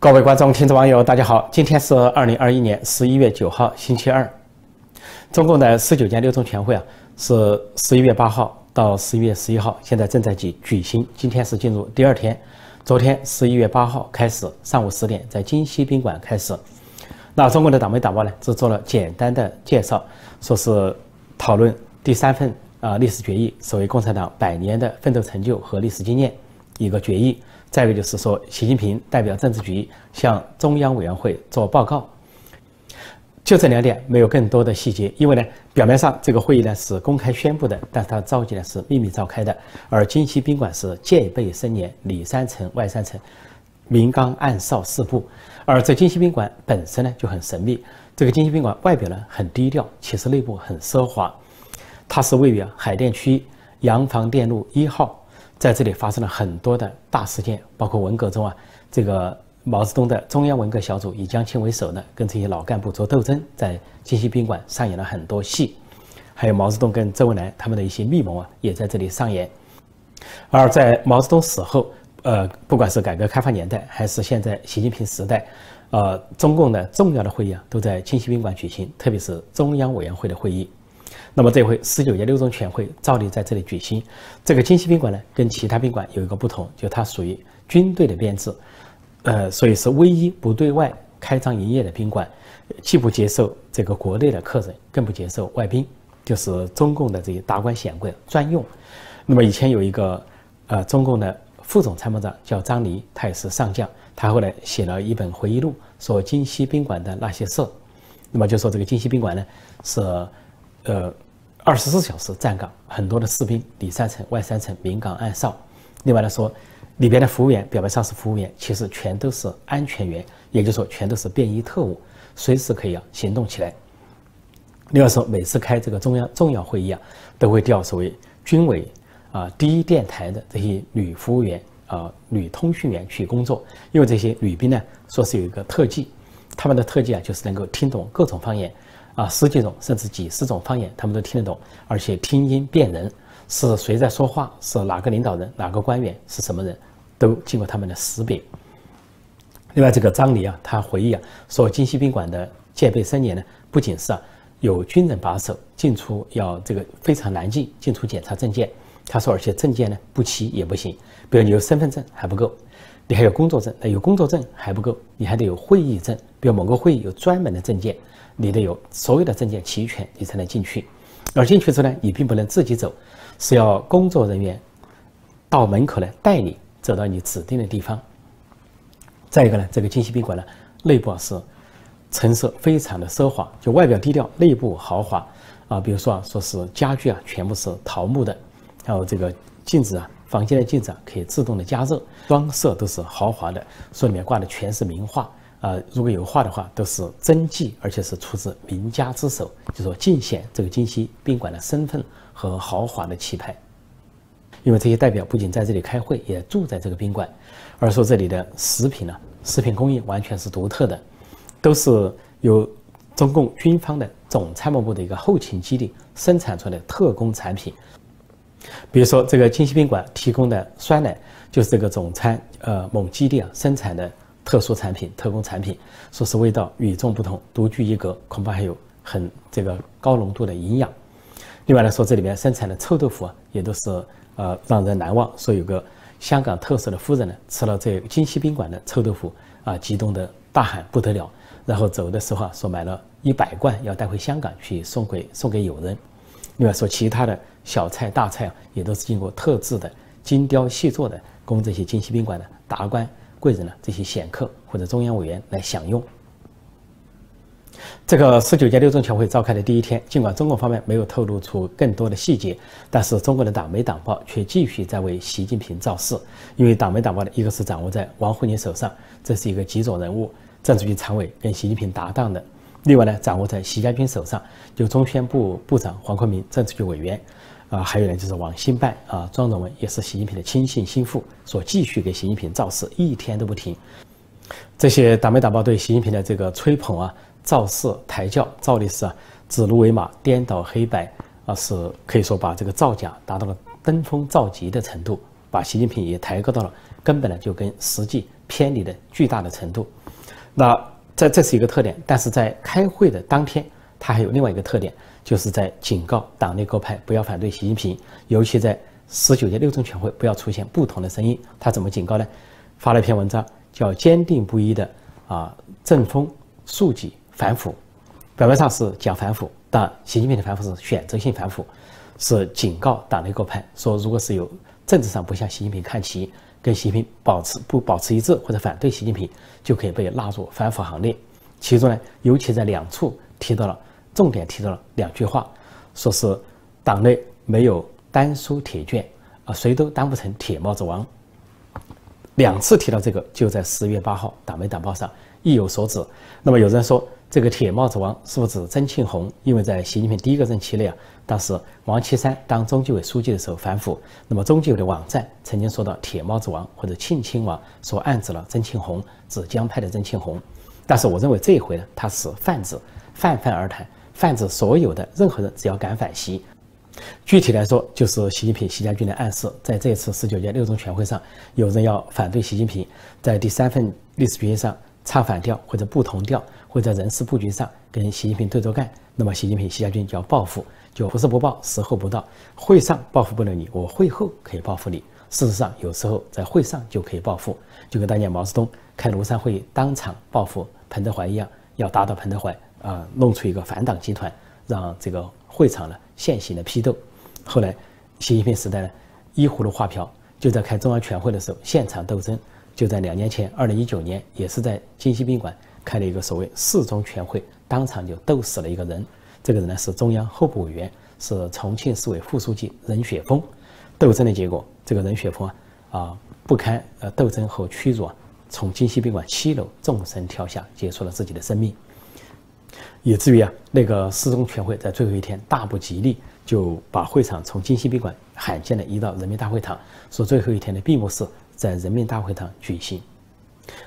各位观众、听众、网友，大家好！今天是二零二一年十一月九号，星期二。中共的十九届六中全会啊，是十一月八号到十一月十一号，现在正在举举行。今天是进入第二天。昨天十一月八号开始，上午十点在金溪宾馆开始。那中国的党媒党报呢，只做了简单的介绍，说是讨论第三份啊历史决议，所谓共产党百年的奋斗成就和历史经验一个决议。再一个就是说，习近平代表政治局向中央委员会做报告，就这两点，没有更多的细节。因为呢，表面上这个会议呢是公开宣布的，但是它召集呢是秘密召开的。而金溪宾馆是戒备森严，里三层外三层，明岗暗哨四部。而这金溪宾馆本身呢就很神秘。这个金溪宾馆外表呢很低调，其实内部很奢华。它是位于海淀区洋房店路一号。在这里发生了很多的大事件，包括文革中啊，这个毛泽东的中央文革小组以江青为首的跟这些老干部做斗争，在金溪宾馆上演了很多戏，还有毛泽东跟周恩来他们的一些密谋啊，也在这里上演。而在毛泽东死后，呃，不管是改革开放年代还是现在习近平时代，呃，中共的重要的会议啊都在金溪宾馆举行，特别是中央委员会的会议。那么这回十九届六中全会照例在这里举行。这个金溪宾馆呢，跟其他宾馆有一个不同，就它属于军队的编制，呃，所以是唯一不对外开张营业的宾馆，既不接受这个国内的客人，更不接受外宾，就是中共的这些达官显贵专用。那么以前有一个呃中共的副总参谋长叫张黎，他也是上将，他后来写了一本回忆录，说金溪宾馆的那些事。那么就说这个金溪宾馆呢是呃。二十四小时站岗，很多的士兵里三层外三层明岗暗哨。另外来说，里边的服务员表面上是服务员，其实全都是安全员，也就是说全都是便衣特务，随时可以啊行动起来。另外说，每次开这个中央重要会议啊，都会调所谓军委啊第一电台的这些女服务员啊女通讯员去工作，因为这些女兵呢说是有一个特技，他们的特技啊就是能够听懂各种方言。啊，十几种甚至几十种方言，他们都听得懂，而且听音辨人，是谁在说话，是哪个领导人、哪个官员，是什么人，都经过他们的识别。另外，这个张黎啊，他回忆啊，说金溪宾馆的戒备森严呢，不仅是啊有军人把守，进出要这个非常难进，进出检查证件。他说，而且证件呢不齐也不行，比如你有身份证还不够，你还有工作证，那有工作证还不够，你还得有会议证，比如某个会议有专门的证件。你得有所有的证件齐全，你才能进去。而进去之后呢，你并不能自己走，是要工作人员到门口来带你走到你指定的地方。再一个呢，这个金溪宾馆呢，内部是陈设非常的奢华，就外表低调，内部豪华啊。比如说啊，说是家具啊，全部是桃木的，还有这个镜子啊，房间的镜子啊，可以自动的加热，装饰都是豪华的，说里面挂的全是名画。啊，如果有画的话，都是真迹，而且是出自名家之手，就说尽显这个金溪宾馆的身份和豪华的气派。因为这些代表不仅在这里开会，也住在这个宾馆，而说这里的食品呢，食品工艺完全是独特的，都是由中共军方的总参谋部的一个后勤基地生产出来的特供产品。比如说，这个金溪宾馆提供的酸奶，就是这个总参呃某基地啊生产的。特殊产品、特供产品，说是味道与众不同、独具一格，恐怕还有很这个高浓度的营养。另外来说，这里面生产的臭豆腐啊，也都是呃让人难忘。说有个香港特色的夫人呢，吃了这金溪宾馆的臭豆腐啊，激动的大喊不得了。然后走的时候啊，说买了一百罐要带回香港去送给送给友人。另外说，其他的小菜大菜啊，也都是经过特制的精雕细作的，供这些金溪宾馆的达官。贵人呢？这些显客或者中央委员来享用。这个十九届六中全会召开的第一天，尽管中共方面没有透露出更多的细节，但是中国的党媒党报却继续在为习近平造势。因为党媒党报呢，一个是掌握在王沪宁手上，这是一个极左人物，政治局常委跟习近平搭档的；另外呢，掌握在习家军手上，就中宣部部长黄坤明，政治局委员。啊，还有呢，就是网信办啊，庄荣文也是习近平的亲信心腹，所继续给习近平造势，一天都不停。这些党媒党报对习近平的这个吹捧啊、造势抬轿，照例是啊指鹿为马、颠倒黑白啊，是可以说把这个造假达到了登峰造极的程度。把习近平也抬高到了根本呢就跟实际偏离的巨大的程度。那这这是一个特点，但是在开会的当天，他还有另外一个特点，就是在警告党内各派不要反对习近平，尤其在十九届六中全会不要出现不同的声音。他怎么警告呢？发了一篇文章，叫“坚定不移的啊正风肃纪反腐”，表面上是讲反腐，但习近平的反腐是选择性反腐。是警告党内各派说，如果是有政治上不向习近平看齐，跟习近平保持不保持一致或者反对习近平，就可以被纳入反腐行列。其中呢，尤其在两处提到了，重点提到了两句话，说是党内没有丹书铁卷，啊，谁都当不成铁帽子王。两次提到这个，就在十月八号《党媒党报》上意有所指。那么有人说。这个铁帽子王是不是指曾庆红？因为在习近平第一个任期内啊，当时王岐山当中纪委书记的时候反腐，那么中纪委的网站曾经说到铁帽子王或者庆亲王，说暗指了曾庆红，指江派的曾庆红。但是我认为这一回呢，他是泛指，泛泛而谈，泛指所有的任何人只要敢反习。具体来说，就是习近平、习家军的暗示，在这次十九届六中全会上，有人要反对习近平，在第三份历史决议上唱反调或者不同调。会在人事布局上跟习近平对着干，那么习近平、习家军就要报复，就不是不报，时候不到。会上报复不了你，我会后可以报复你。事实上，有时候在会上就可以报复，就跟当年毛泽东开庐山会议当场报复彭德怀一样，要打倒彭德怀啊，弄出一个反党集团，让这个会场呢现行的批斗。后来，习近平时代呢，依葫芦画瓢，就在开中央全会的时候现场斗争。就在两年前，二零一九年，也是在金西宾馆。开了一个所谓四中全会，当场就斗死了一个人。这个人呢是中央候补委员，是重庆市委副书记任雪峰。斗争的结果，这个任雪峰啊啊不堪呃斗争和屈辱啊，从金西宾馆七楼纵身跳下，结束了自己的生命。以至于啊那个四中全会在最后一天大不吉利，就把会场从金星宾馆罕见的移到人民大会堂，说最后一天的闭幕式在人民大会堂举行。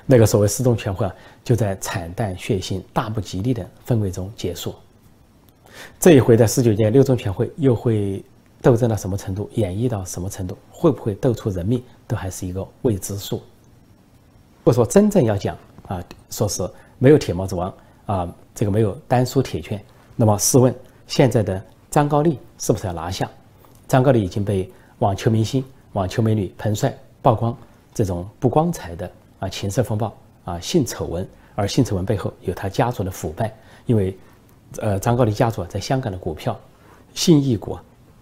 那个所谓四中全会啊，就在惨淡血腥、大不吉利的氛围中结束。这一回的十九届六中全会又会斗争到什么程度，演绎到什么程度，会不会斗出人命，都还是一个未知数。不说，真正要讲啊，说是没有铁帽子王啊，这个没有丹书铁券，那么试问，现在的张高丽是不是要拿下？张高丽已经被网球明星、网球美女彭帅曝光这种不光彩的。啊，情色风暴啊，性丑闻，而性丑闻背后有他家族的腐败，因为，呃，张高丽家族在香港的股票，信义股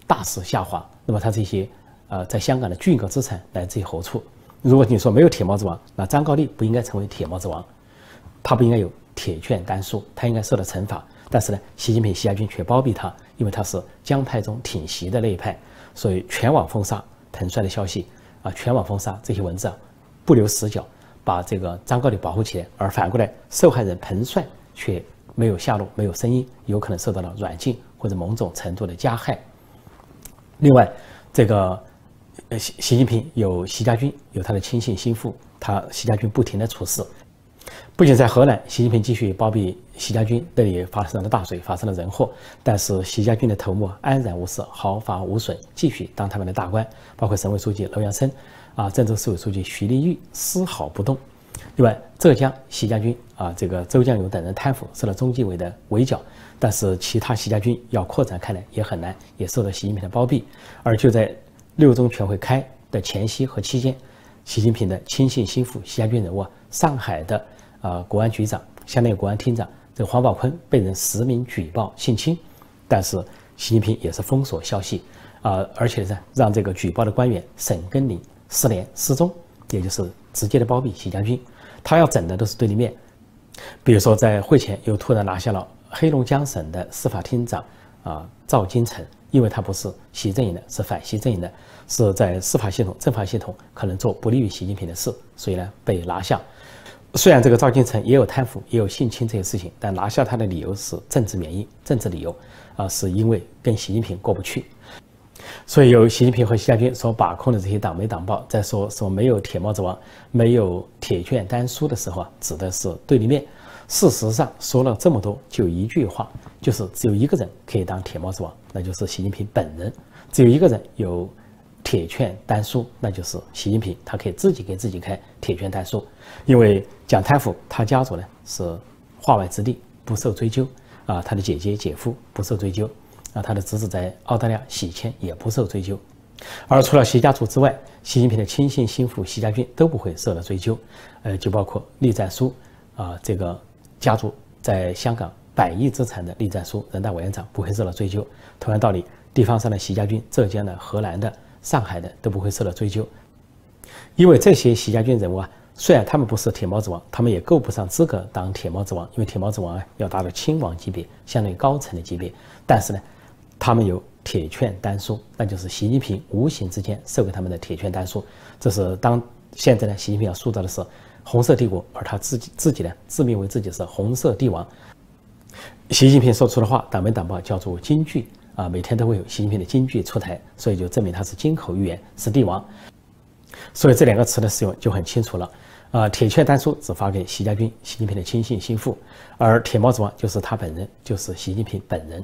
大势下滑，那么他这些呃在香港的巨额资产来自于何处？如果你说没有铁帽子王，那张高丽不应该成为铁帽子王，他不应该有铁券丹书，他应该受到惩罚。但是呢，习近平、习家军却包庇他，因为他是江派中挺习的那一派，所以全网封杀彭帅的消息啊，全网封杀这些文字，不留死角。把这个张高丽保护起来，而反过来，受害人彭帅却没有下落，没有声音，有可能受到了软禁或者某种程度的加害。另外，这个呃习习近平有习家军，有他的亲信心腹，他习家军不停的出事，不仅在河南，习近平继续包庇习家军，那里发生了大水，发生了人祸，但是习家军的头目安然无事，毫发无损，继续当他们的大官，包括省委书记楼阳生。啊，郑州市委书记徐立玉丝毫不动。另外，浙江习家军啊，这个周江勇等人贪腐，受到中纪委的围剿。但是，其他习家军要扩展开来也很难，也受到习近平的包庇。而就在六中全会开的前夕和期间，习近平的亲信心腹习家军人物，上海的啊国安局长，相当于国安厅长，这个黄宝坤被人实名举报性侵，但是习近平也是封锁消息啊，而且呢，让这个举报的官员沈根林。失联失踪，也就是直接的包庇习将军，他要整的都是对立面。比如说，在会前又突然拿下了黑龙江省的司法厅长啊赵金成，因为他不是习阵营的，是反习阵营的，是在司法系统、政法系统可能做不利于习近平的事，所以呢被拿下。虽然这个赵金成也有贪腐，也有性侵这些事情，但拿下他的理由是政治原因、政治理由啊，是因为跟习近平过不去。所以，由习近平和习家军所把控的这些党媒党报，在说说没有铁帽子王、没有铁券丹书的时候啊，指的是对立面。事实上，说了这么多，就一句话，就是只有一个人可以当铁帽子王，那就是习近平本人。只有一个人有铁。券丹书，那就是习近平，他可以自己给自己开铁券丹书。因为蒋太傅他家族呢是化外之地，不受追究啊，他的姐姐姐夫不受追究啊，他的侄子在澳大利亚洗钱也不受追究。而除了习家族之外，习近平的亲信心腹习家军都不会受到追究，呃，就包括栗战书啊，这个家族在香港百亿资产的栗战书，人大委员长不会受到追究。同样道理，地方上的习家军，浙江的、河南的、上海的都不会受到追究，因为这些习家军人物啊，虽然他们不是铁帽子王，他们也够不上资格当铁帽子王，因为铁帽子王啊要达到亲王级别，相当于高层的级别，但是呢，他们有。铁券丹书，那就是习近平无形之间授给他们的铁券丹书。这是当现在呢，习近平要塑造的是红色帝国，而他自己自己呢，自命为自己是红色帝王。习近平说出的话，党媒党报叫做金句啊，每天都会有习近平的金句出台，所以就证明他是金口玉言，是帝王。所以这两个词的使用就很清楚了啊。铁券丹书只发给习家军，习近平的亲信心腹，而铁帽子王就是他本人，就是习近平本人。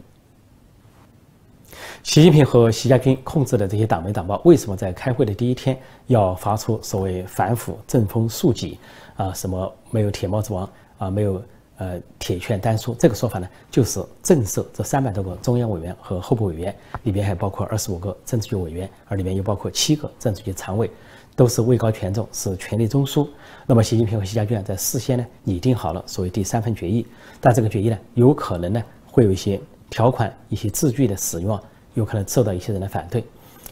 习近平和习家军控制的这些党媒党报，为什么在开会的第一天要发出所谓反腐、正风肃纪啊？什么没有铁帽子王啊？没有呃铁券丹书这个说法呢？就是震慑这三百多个中央委员和候补委员，里边还包括二十五个政治局委员，而里面又包括七个政治局常委，都是位高权重，是权力中枢。那么习近平和习家军在事先呢拟定好了所谓第三份决议，但这个决议呢有可能呢会有一些条款、一些字句的使用啊。有可能受到一些人的反对，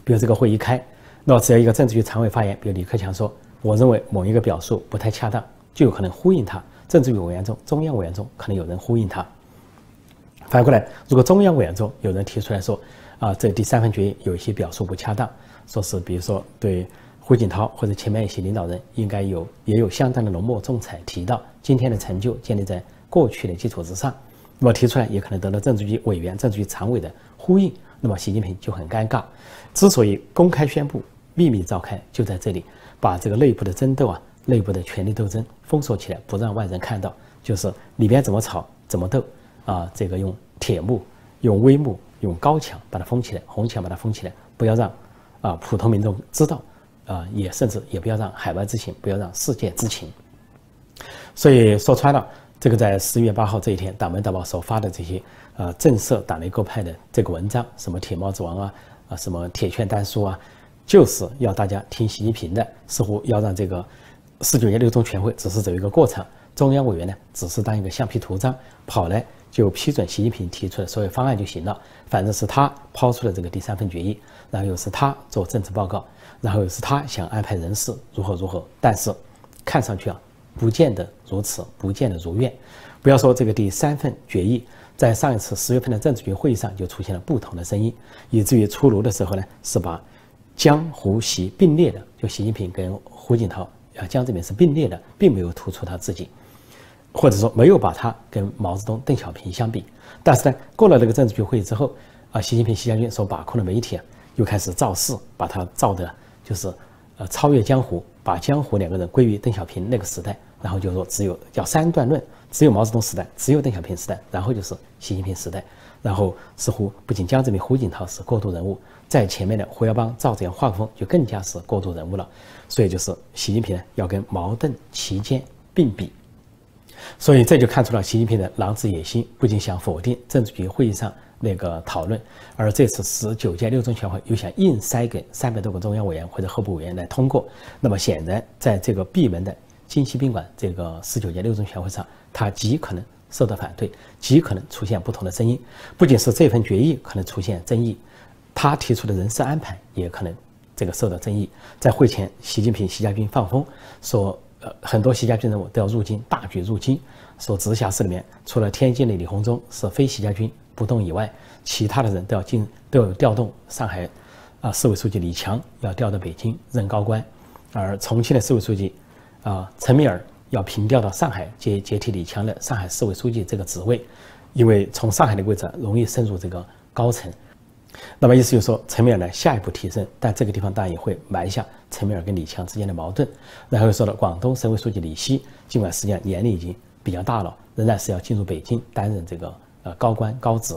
比如这个会议开，那只要一个政治局常委发言，比如李克强说：“我认为某一个表述不太恰当”，就有可能呼应他。政治委员中、中央委员中可能有人呼应他。反过来，如果中央委员中有人提出来说：“啊，这第三份决议有一些表述不恰当，说是比如说对胡锦涛或者前面一些领导人应该有也有相当的浓墨重彩提到今天的成就建立在过去的基础之上。”那么提出来也可能得到政治局委员、政治局常委的呼应。那么习近平就很尴尬，之所以公开宣布、秘密召开，就在这里，把这个内部的争斗啊、内部的权力斗争封锁起来，不让外人看到，就是里边怎么吵、怎么斗啊，这个用铁幕、用微幕、用高墙把它封起来，红墙把它封起来，不要让啊普通民众知道，啊也甚至也不要让海外知情，不要让世界知情。所以说穿了。这个在十一月八号这一天，党媒党报所发的这些呃震慑党内各派的这个文章，什么铁帽子王啊，啊什么铁券丹书啊，就是要大家听习近平的，似乎要让这个十九届六中全会只是走一个过程，中央委员呢只是当一个橡皮图章，跑来就批准习近平提出的所有方案就行了，反正是他抛出了这个第三份决议，然后又是他做政治报告，然后又是他想安排人事如何如何，但是看上去啊。不见得如此，不见得如愿。不要说这个第三份决议，在上一次十月份的政治局会议上就出现了不同的声音，以至于出炉的时候呢，是把江胡习并列的，就习近平跟胡锦涛啊江泽民是并列的，并没有突出他自己，或者说没有把他跟毛泽东、邓小平相比。但是呢，过了那个政治局会议之后，啊，习近平、习家军所把控的媒体，又开始造势，把他造的，就是呃超越江湖。把江湖两个人归于邓小平那个时代，然后就说只有叫三段论，只有毛泽东时代，只有邓小平时代，然后就是习近平时代，然后似乎不仅江泽民、胡锦涛是过渡人物，在前面的胡耀邦、赵紫阳、华国锋就更加是过渡人物了，所以就是习近平呢要跟毛邓齐肩并比，所以这就看出了习近平的狼子野心，不仅想否定政治局会议上。那个讨论，而这次十九届六中全会又想硬塞给三百多个中央委员或者候补委员来通过，那么显然在这个闭门的金溪宾馆这个十九届六中全会上，他极可能受到反对，极可能出现不同的声音。不仅是这份决议可能出现争议，他提出的人事安排也可能这个受到争议。在会前，习近平、习家军放风说，呃，很多习家军人物都要入京，大举入京，说直辖市里面除了天津的李鸿忠是非习家军。不动以外，其他的人都要进，都要调动。上海啊，市委书记李强要调到北京任高官，而重庆的市委书记啊陈敏尔要平调到上海接接替李强的上海市委书记这个职位，因为从上海的位置容易深入这个高层。那么意思就是说，陈敏尔呢下一步提升，但这个地方当然也会埋下陈敏尔跟李强之间的矛盾。然后又说了，广东省委书记李希，尽管实际上年龄已经比较大了，仍然是要进入北京担任这个。呃，高官高职，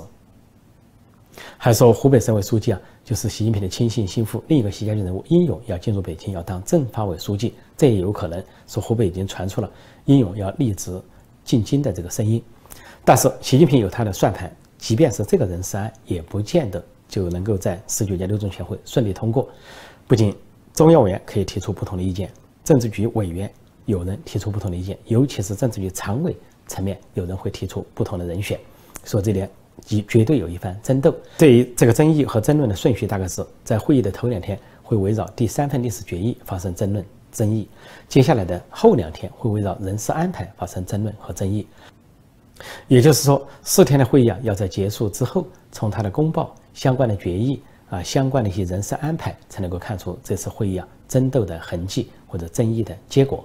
还说湖北省委书记啊，就是习近平的亲信心腹，另一个习家军人物殷勇要进入北京，要当政法委书记，这也有可能。说湖北已经传出了殷勇要立职进京的这个声音。但是习近平有他的算盘，即便是这个人事案，也不见得就能够在十九届六中全会顺利通过。不仅中央委员可以提出不同的意见，政治局委员有人提出不同的意见，尤其是政治局常委层面有人会提出不同的人选。说这点。即绝对有一番争斗。对于这个争议和争论的顺序，大概是在会议的头两天会围绕第三份历史决议发生争论争议，接下来的后两天会围绕人事安排发生争论和争议。也就是说，四天的会议啊，要在结束之后，从他的公报、相关的决议啊、相关的一些人事安排，才能够看出这次会议啊争斗的痕迹或者争议的结果。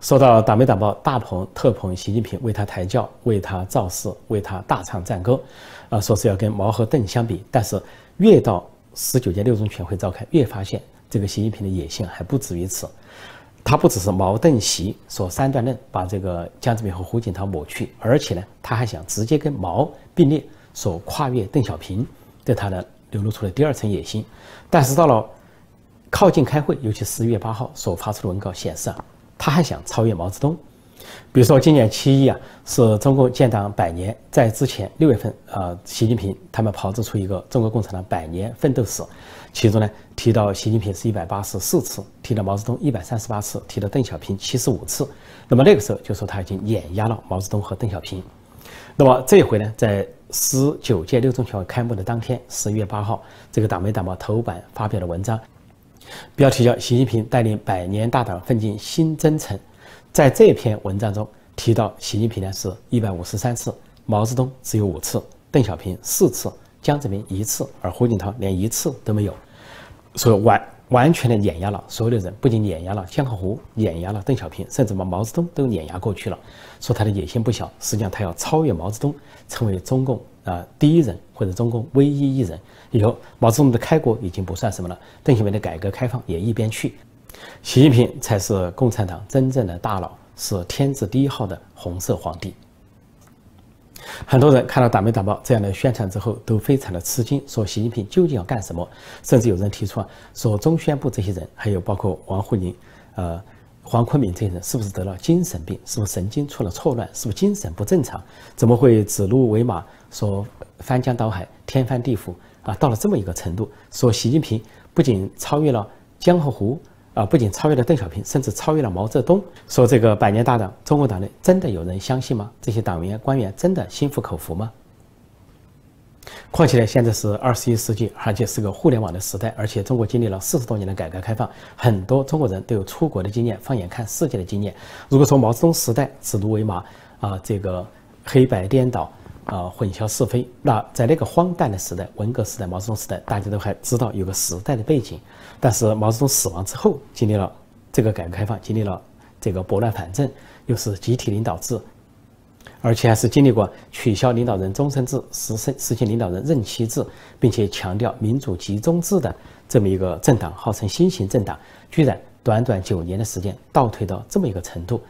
说到党媒党报大捧特捧习近平，为他抬轿，为他造势，为他大唱赞歌，啊，说是要跟毛和邓相比。但是越到十九届六中全会召开，越发现这个习近平的野心还不止于此。他不只是毛邓习说三段论，把这个江泽民和胡锦涛抹去，而且呢，他还想直接跟毛并列，所跨越邓小平，对他呢流露出了第二层野心。但是到了靠近开会，尤其十一月八号所发出的文稿显示啊。他还想超越毛泽东，比如说今年七一啊，是中共建党百年，在之前六月份啊，习近平他们炮制出一个中国共产党百年奋斗史，其中呢提到习近平是一百八十四次，提到毛泽东一百三十八次，提到邓小平七十五次，那么那个时候就说他已经碾压了毛泽东和邓小平。那么这一回呢，在十九届六中全会开幕的当天，十一月八号，这个党媒党报头版发表的文章。标题叫“习近平带领百年大党奋进新征程”。在这篇文章中提到，习近平呢是一百五十三次，毛泽东只有五次，邓小平四次，江泽民一次，而胡锦涛连一次都没有，所以完完全的碾压了所有的人，不仅碾压了江河湖，碾压了邓小平，甚至把毛泽东都碾压过去了。说他的野心不小，实际上他要超越毛泽东，成为中共啊第一人或者中共唯一一人。以后毛泽东的开国已经不算什么了，邓小平的改革开放也一边去，习近平才是共产党真正的大佬，是天字第一号的红色皇帝。很多人看到党媒党报这样的宣传之后，都非常的吃惊，说习近平究竟要干什么？甚至有人提出啊，说中宣部这些人，还有包括王沪宁、呃黄坤明这些人，是不是得了精神病？是不是神经出了错乱？是不是精神不正常？怎么会指鹿为马，说翻江倒海、天翻地覆？啊，到了这么一个程度，说习近平不仅超越了江河湖，啊，不仅超越了邓小平，甚至超越了毛泽东。说这个百年大党，中国党内真的有人相信吗？这些党员官员真的心服口服吗？况且呢，现在是二十一世纪，而且是个互联网的时代，而且中国经历了四十多年的改革开放，很多中国人都有出国的经验，放眼看世界的经验。如果说毛泽东时代指鹿为马，啊，这个黑白颠倒。啊，混淆是非。那在那个荒诞的时代，文革时代、毛泽东时代，大家都还知道有个时代的背景。但是毛泽东死亡之后，经历了这个改革开放，经历了这个拨乱反正，又是集体领导制，而且还是经历过取消领导人终身制，实实实行领导人任期制，并且强调民主集中制的这么一个政党，号称新型政党，居然短短九年的时间倒退到这么一个程度。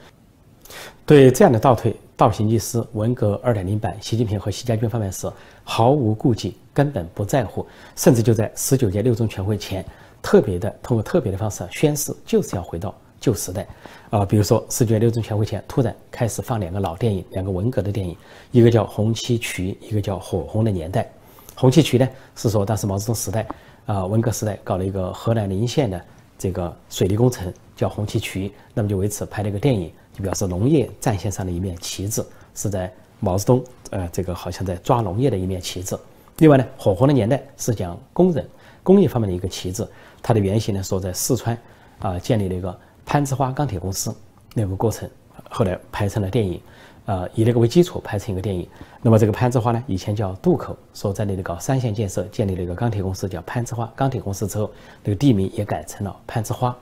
对这样的倒退。倒行逆施，文革二点零版，习近平和习家军方面是毫无顾忌，根本不在乎，甚至就在十九届六中全会前，特别的通过特别的方式宣誓，就是要回到旧时代，啊，比如说十九届六中全会前突然开始放两个老电影，两个文革的电影，一个叫《红旗渠》，一个叫《火红的年代》。《红旗渠》呢是说当时毛泽东时代，啊，文革时代搞了一个河南临县的这个水利工程，叫红旗渠，那么就为此拍了一个电影。表示农业战线上的一面旗帜，是在毛泽东，呃，这个好像在抓农业的一面旗帜。另外呢，火红的年代是讲工人、工业方面的一个旗帜，它的原型呢，说在四川，啊，建立了一个攀枝花钢铁公司那个过程，后来拍成了电影，呃，以那个为基础拍成一个电影。那么这个攀枝花呢，以前叫渡口，说在那里搞三线建设，建立了一个钢铁公司，叫攀枝花钢铁公司之后，那个地名也改成了攀枝花。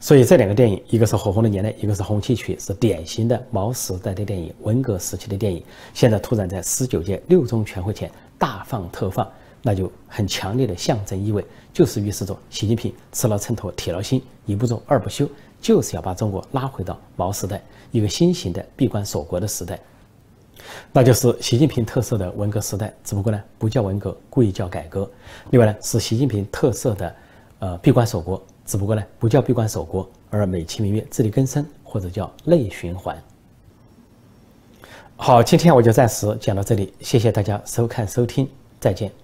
所以这两个电影，一个是《火红的年代》，一个是《红旗渠》，是典型的毛时代的电影，文革时期的电影。现在突然在十九届六中全会前大放特放，那就很强烈的象征意味，就是预示着习近平吃了秤砣铁了心，一不做二不休，就是要把中国拉回到毛时代，一个新型的闭关锁国的时代。那就是习近平特色的文革时代，只不过呢不叫文革，故意叫改革。另外呢是习近平特色的呃闭关锁国，只不过呢不叫闭关守国，而美其名曰自力更生或者叫内循环。好，今天我就暂时讲到这里，谢谢大家收看收听，再见。